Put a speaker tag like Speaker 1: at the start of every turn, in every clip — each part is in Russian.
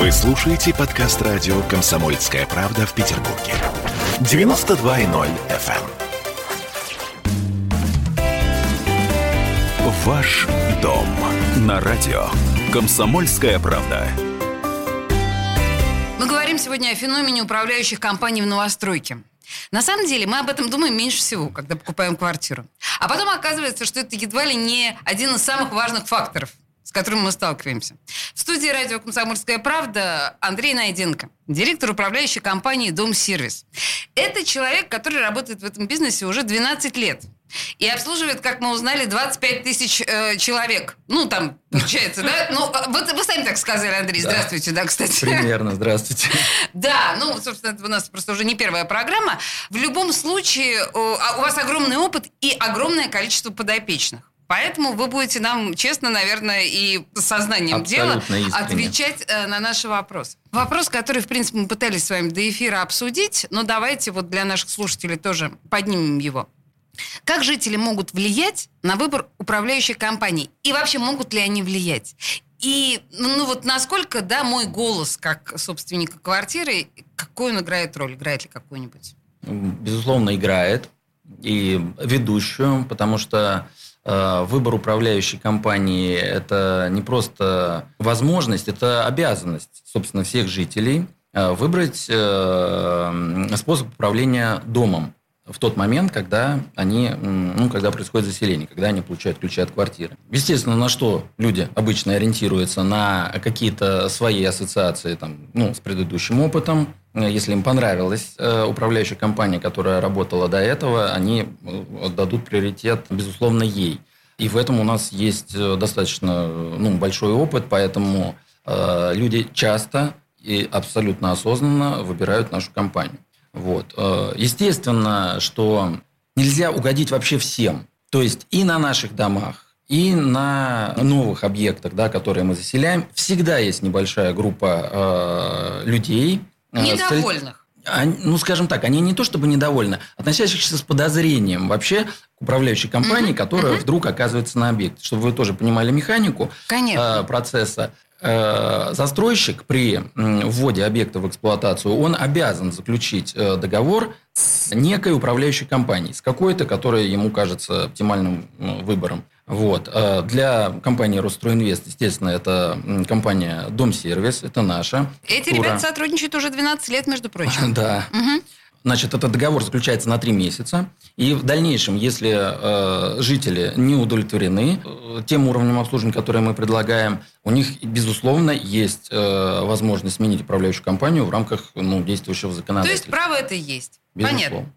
Speaker 1: Вы слушаете подкаст радио «Комсомольская правда» в Петербурге. 92.0 FM. эм. Ваш дом на радио «Комсомольская правда».
Speaker 2: Мы говорим сегодня о феномене управляющих компаний в новостройке. На самом деле мы об этом думаем меньше всего, когда покупаем квартиру. А потом оказывается, что это едва ли не один из самых важных факторов – с которым мы сталкиваемся. В студии радио «Комсомольская правда» Андрей Найденко, директор управляющей компании «Дом Сервис». Это человек, который работает в этом бизнесе уже 12 лет. И обслуживает, как мы узнали, 25 тысяч э, человек. Ну, там, получается, да? Ну, а, вот вы сами так сказали, Андрей. Да. Здравствуйте, да, кстати.
Speaker 3: Примерно, здравствуйте.
Speaker 2: Да, ну, собственно, это у нас просто уже не первая программа. В любом случае, а у вас огромный опыт и огромное количество подопечных. Поэтому вы будете нам честно, наверное, и сознанием
Speaker 3: Абсолютно
Speaker 2: дела
Speaker 3: искренне.
Speaker 2: отвечать э, на наши вопросы. Вопрос, который, в принципе, мы пытались с вами до эфира обсудить, но давайте вот для наших слушателей тоже поднимем его. Как жители могут влиять на выбор управляющей компании? И вообще могут ли они влиять? И ну вот насколько, да, мой голос как собственника квартиры, какую он играет роль? Играет ли какую-нибудь?
Speaker 3: Безусловно, играет. И ведущую, потому что выбор управляющей компании – это не просто возможность, это обязанность, собственно, всех жителей э, выбрать э, способ управления домом в тот момент, когда они, ну, когда происходит заселение, когда они получают ключи от квартиры. Естественно, на что люди обычно ориентируются? На какие-то свои ассоциации там, ну, с предыдущим опытом. Если им понравилась э, управляющая компания, которая работала до этого, они дадут приоритет, безусловно, ей. И в этом у нас есть э, достаточно ну, большой опыт, поэтому э, люди часто и абсолютно осознанно выбирают нашу компанию. Вот. Э, естественно, что нельзя угодить вообще всем. То есть и на наших домах, и на новых объектах, да, которые мы заселяем, всегда есть небольшая группа э, людей.
Speaker 2: Э, Недовольных.
Speaker 3: Они, ну, скажем так, они не то чтобы недовольны, относящихся с подозрением вообще к управляющей компании, mm-hmm. которая mm-hmm. вдруг оказывается на объекте. Чтобы вы тоже понимали механику
Speaker 2: Конечно.
Speaker 3: Э, процесса. Э, застройщик при вводе объекта в эксплуатацию, он обязан заключить э, договор с некой управляющей компанией, с какой-то, которая ему кажется оптимальным выбором. Вот. Э, для компании Росстройинвест, естественно, это компания Дом Сервис, это наша.
Speaker 2: Эти ребята сотрудничают уже 12 лет, между прочим.
Speaker 3: Да. Угу. Значит, этот договор заключается на три месяца. И в дальнейшем, если э, жители не удовлетворены э, тем уровнем обслуживания, которое мы предлагаем, у них, безусловно, есть э, возможность сменить управляющую компанию в рамках ну, действующего законодательства.
Speaker 2: То есть право это есть.
Speaker 3: Безусловно.
Speaker 2: Понятно.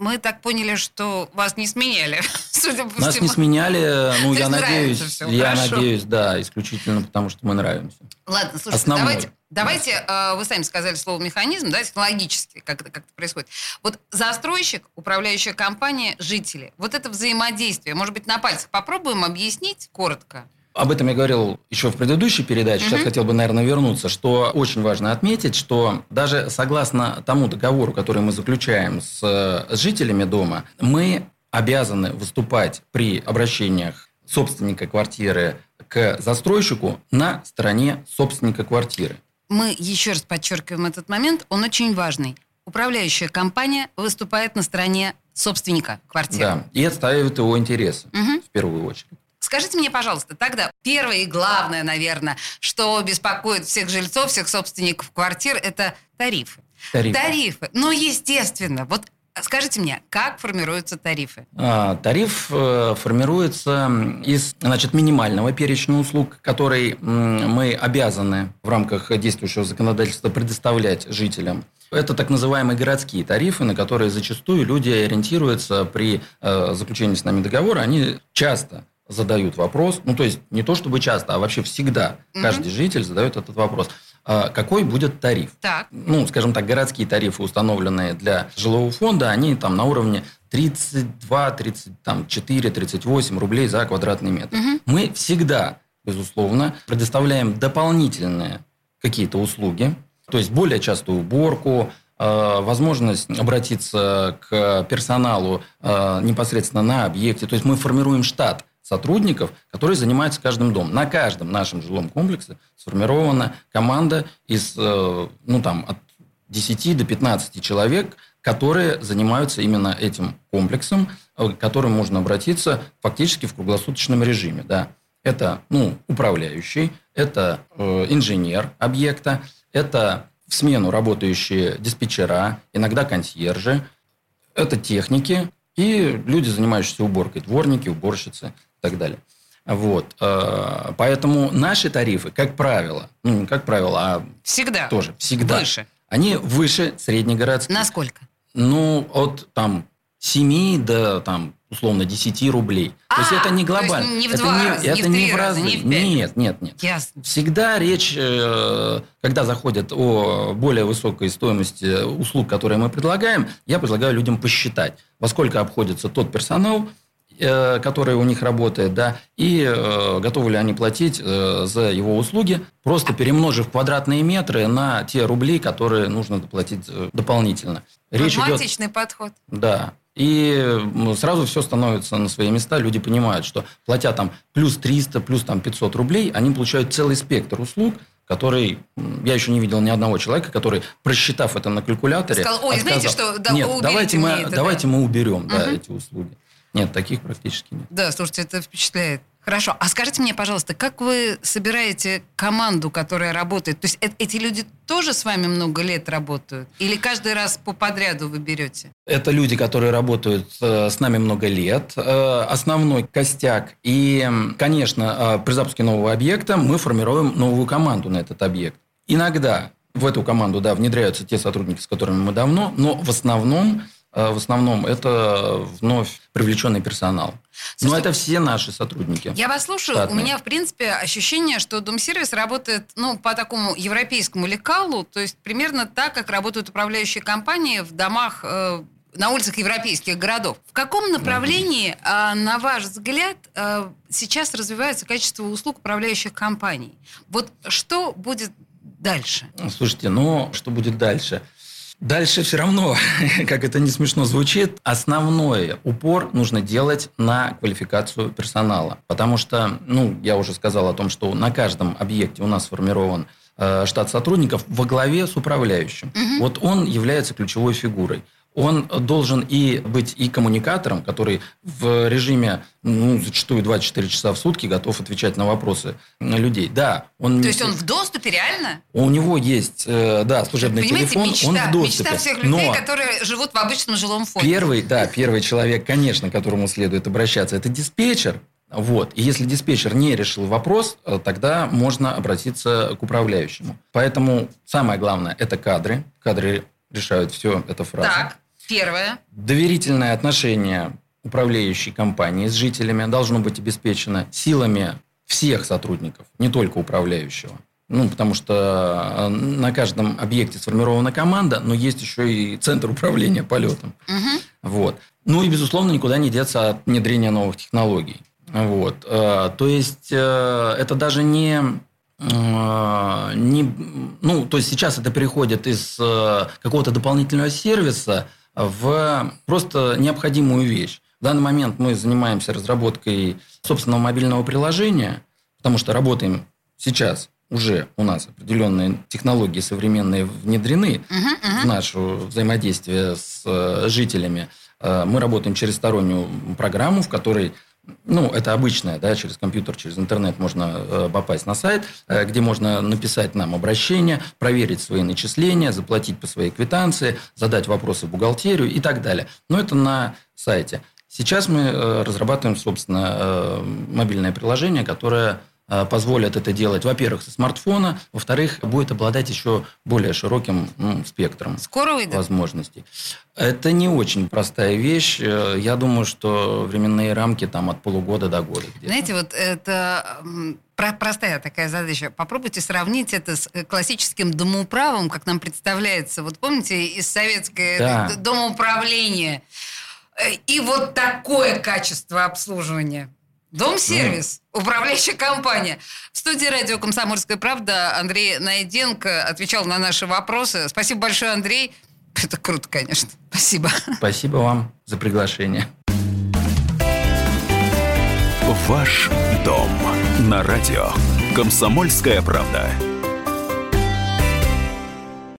Speaker 2: Мы так поняли, что вас не сменяли, судя по
Speaker 3: Нас
Speaker 2: всему.
Speaker 3: не сменяли, ну,
Speaker 2: То
Speaker 3: я надеюсь,
Speaker 2: всё,
Speaker 3: я
Speaker 2: хорошо.
Speaker 3: надеюсь, да, исключительно потому, что мы нравимся.
Speaker 2: Ладно, слушайте,
Speaker 3: Основной.
Speaker 2: давайте, давайте э, вы сами сказали слово механизм, да, технологически, как это, как это происходит. Вот застройщик, управляющая компания, жители, вот это взаимодействие, может быть, на пальцах попробуем объяснить коротко?
Speaker 3: Об этом я говорил еще в предыдущей передаче. Сейчас
Speaker 2: Мгм.
Speaker 3: хотел бы, наверное, вернуться, что очень важно отметить, что даже согласно тому договору, который мы заключаем с, с жителями дома, мы обязаны выступать при обращениях собственника квартиры к застройщику на стороне собственника квартиры.
Speaker 2: Мы еще раз подчеркиваем этот момент, он очень важный. Управляющая компания выступает на стороне собственника квартиры.
Speaker 3: Да, и отстаивает его интересы
Speaker 2: Мгм.
Speaker 3: в первую очередь.
Speaker 2: Скажите мне, пожалуйста, тогда первое и главное, наверное, что беспокоит всех жильцов, всех собственников квартир, это тарифы.
Speaker 3: Тарифы.
Speaker 2: Тарифы. Ну, естественно. Вот скажите мне, как формируются тарифы?
Speaker 3: А, Тариф э, формируется из значит, минимального перечня услуг, который мы обязаны в рамках действующего законодательства предоставлять жителям. Это так называемые городские тарифы, на которые зачастую люди ориентируются при э, заключении с нами договора. Они часто задают вопрос, ну то есть не то чтобы часто, а вообще всегда
Speaker 2: Мгм.
Speaker 3: каждый житель задает этот вопрос. А какой будет тариф?
Speaker 2: Так.
Speaker 3: ну, скажем так, городские тарифы, установленные для жилого фонда, они там на уровне 32, 34, 38 рублей за квадратный метр.
Speaker 2: Мгм.
Speaker 3: Мы всегда, безусловно, предоставляем дополнительные какие-то услуги, то есть более частую уборку, э, возможность обратиться к персоналу э, непосредственно на объекте. То есть мы формируем штат сотрудников, которые занимаются каждым домом. На каждом нашем жилом комплексе сформирована команда из, э, ну, там, от 10 до 15 человек, которые занимаются именно этим комплексом, э, к которым можно обратиться фактически в круглосуточном режиме. Да. Это ну, управляющий, это э, инженер объекта, это в смену работающие диспетчера, иногда консьержи, это техники и люди, занимающиеся уборкой, дворники, уборщицы и так далее. Вот. Э, поэтому наши тарифы, как правило, ну, не как правило, а
Speaker 2: всегда.
Speaker 3: тоже всегда.
Speaker 2: Выше.
Speaker 3: Они выше среднегородских.
Speaker 2: Насколько?
Speaker 3: Ну, от там 7 до там условно 10 рублей.
Speaker 2: А,
Speaker 3: то есть это не глобально.
Speaker 2: Не в
Speaker 3: это
Speaker 2: два
Speaker 3: не,
Speaker 2: раза,
Speaker 3: это
Speaker 2: не в три
Speaker 3: не в
Speaker 2: раза, не в пять.
Speaker 3: Нет, нет, нет.
Speaker 2: Ясно.
Speaker 3: Всегда речь, э, когда заходит о более высокой стоимости услуг, которые мы предлагаем, я предлагаю людям посчитать, во сколько обходится тот персонал, э, который у них работает, да, и э, готовы ли они платить за его услуги, просто перемножив квадратные метры на те рубли, которые нужно доплатить дополнительно.
Speaker 2: Речь идет... подход.
Speaker 3: Да. И сразу все становится на свои места. Люди понимают, что платя там плюс 300, плюс там 500 рублей, они получают целый спектр услуг, который... Я еще не видел ни одного человека, который, просчитав это на калькуляторе...
Speaker 2: Сказал, ой,
Speaker 3: отказал,
Speaker 2: знаете что, да,
Speaker 3: нет, давайте мы,
Speaker 2: это,
Speaker 3: давайте
Speaker 2: да.
Speaker 3: мы уберем да,
Speaker 2: угу.
Speaker 3: эти услуги. Нет, таких практически нет.
Speaker 2: Да, слушайте, это впечатляет. Хорошо. А скажите мне, пожалуйста, как вы собираете команду, которая работает? То есть э- эти люди тоже с вами много лет работают? Или каждый раз по подряду вы берете?
Speaker 3: Это люди, которые работают э, с нами много лет. Э, основной костяк. И, конечно, э, при запуске нового объекта мы формируем новую команду на этот объект. Иногда в эту команду да, внедряются те сотрудники, с которыми мы давно, но в основном в основном это вновь привлеченный персонал. Слушайте, Но это все наши сотрудники.
Speaker 2: Я вас слушаю. Штатные. У меня, в принципе, ощущение, что Дом-сервис работает ну, по такому европейскому лекалу, то есть примерно так, как работают управляющие компании в домах э, на улицах европейских городов. В каком направлении, э, на ваш взгляд, э, сейчас развивается качество услуг управляющих компаний? Вот что будет дальше?
Speaker 3: Слушайте, ну, что будет дальше? Дальше все равно, как это не смешно звучит, основной упор нужно делать на квалификацию персонала. Потому что, ну, я уже сказал о том, что на каждом объекте у нас сформирован э, штат сотрудников во главе с управляющим. Угу. Вот он является ключевой фигурой он должен и быть и коммуникатором, который в режиме, ну, зачастую 24 часа в сутки готов отвечать на вопросы людей. Да, он...
Speaker 2: То есть он в доступе реально?
Speaker 3: У него есть, э, да, служебный
Speaker 2: Понимаете,
Speaker 3: телефон,
Speaker 2: мечта,
Speaker 3: он в доступе.
Speaker 2: Мечта всех людей, Но которые живут в обычном жилом фонде.
Speaker 3: Первый, да, первый человек, конечно, к которому следует обращаться, это диспетчер. Вот. И если диспетчер не решил вопрос, э, тогда можно обратиться к управляющему. Поэтому самое главное – это кадры. Кадры решают все, это фраза.
Speaker 2: Так. Первое.
Speaker 3: Доверительное отношение управляющей компании с жителями должно быть обеспечено силами всех сотрудников, не только управляющего. Ну, потому что э, на каждом объекте сформирована команда, но есть еще и центр управления полетом. Угу. Вот. Ну и, безусловно, никуда не деться от внедрения новых технологий. Вот. Э, то есть, э, это даже не не, ну, то есть сейчас это переходит из какого-то дополнительного сервиса в просто необходимую вещь. В данный момент мы занимаемся разработкой собственного мобильного приложения, потому что работаем сейчас уже у нас определенные технологии современные внедрены uh-huh, uh-huh. в наше взаимодействие с э, жителями. Э, мы работаем через стороннюю программу, в которой ну, это обычное, да, через компьютер, через интернет можно э, попасть на сайт, э, где можно написать нам обращение, проверить свои начисления, заплатить по своей квитанции, задать вопросы бухгалтерию и так далее. Но это на сайте. Сейчас мы э, разрабатываем, собственно, мобильное приложение, которое позволят это делать, во-первых, со смартфона, во-вторых, будет обладать еще более широким ну, спектром
Speaker 2: Скоро выйдет?
Speaker 3: возможностей. Это не очень простая вещь. Э, я думаю, что временные рамки там от полугода до года.
Speaker 2: Где-то. Знаете, вот это простая такая задача. Попробуйте сравнить это с э, классическим домоуправом, как нам представляется. Вот помните из советского да. домоуправления? И вот такое качество обслуживания. Дом-сервис, ну. управляющая компания. В студии радио «Комсомольская правда» Андрей Найденко отвечал на наши вопросы. Спасибо большое, Андрей. Это круто, конечно. Спасибо.
Speaker 3: Спасибо вам за приглашение.
Speaker 1: Ваш дом на радио. Комсомольская правда.